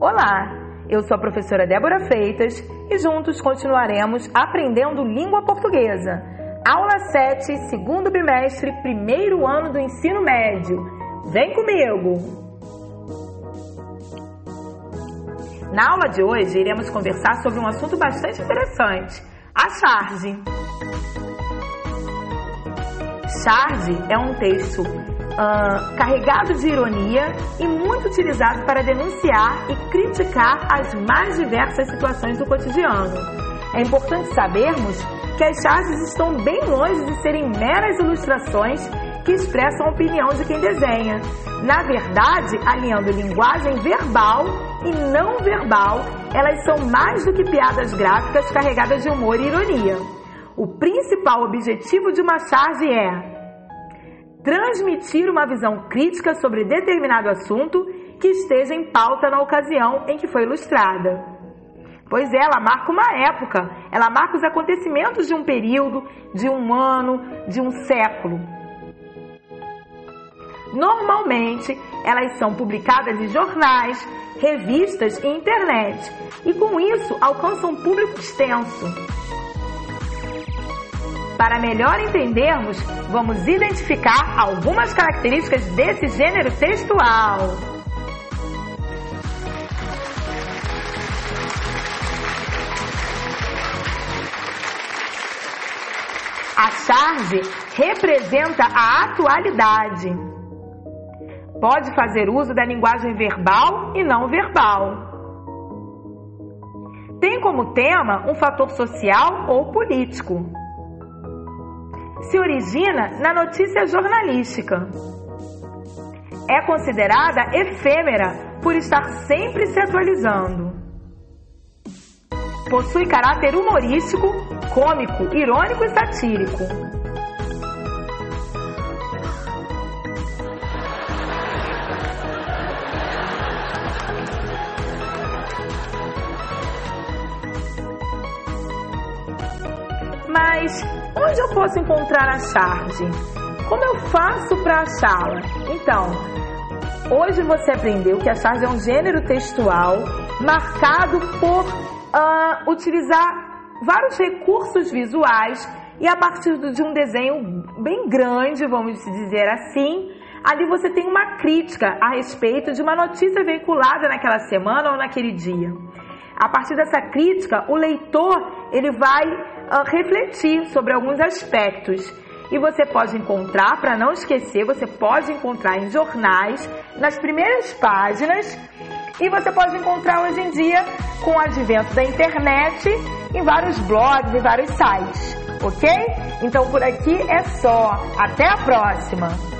Olá, eu sou a professora Débora Freitas e juntos continuaremos aprendendo língua portuguesa. Aula 7, segundo bimestre, primeiro ano do ensino médio. Vem comigo! Na aula de hoje, iremos conversar sobre um assunto bastante interessante: a charge. Charge é um texto uh, carregado de ironia e muito utilizado para denunciar e criticar as mais diversas situações do cotidiano. É importante sabermos que as charges estão bem longe de serem meras ilustrações que expressam a opinião de quem desenha. Na verdade, alinhando linguagem verbal e não verbal, elas são mais do que piadas gráficas carregadas de humor e ironia. O principal objetivo de uma charge é transmitir uma visão crítica sobre determinado assunto que esteja em pauta na ocasião em que foi ilustrada. Pois ela marca uma época, ela marca os acontecimentos de um período, de um ano, de um século. Normalmente, elas são publicadas em jornais, revistas e internet, e com isso alcançam um público extenso. Para melhor entendermos, vamos identificar algumas características desse gênero textual. A charge representa a atualidade. Pode fazer uso da linguagem verbal e não verbal. Tem como tema um fator social ou político se origina na notícia jornalística. É considerada efêmera por estar sempre se atualizando. Possui caráter humorístico, cômico, irônico e satírico. Mas onde eu posso encontrar a charge? Como eu faço para achá-la? Então, hoje você aprendeu que a charge é um gênero textual marcado por uh, utilizar vários recursos visuais e a partir de um desenho bem grande, vamos dizer assim, ali você tem uma crítica a respeito de uma notícia veiculada naquela semana ou naquele dia. A partir dessa crítica, o leitor ele vai uh, refletir sobre alguns aspectos. E você pode encontrar, para não esquecer, você pode encontrar em jornais, nas primeiras páginas, e você pode encontrar hoje em dia, com o advento da internet, em vários blogs e vários sites, ok? Então por aqui é só. Até a próxima!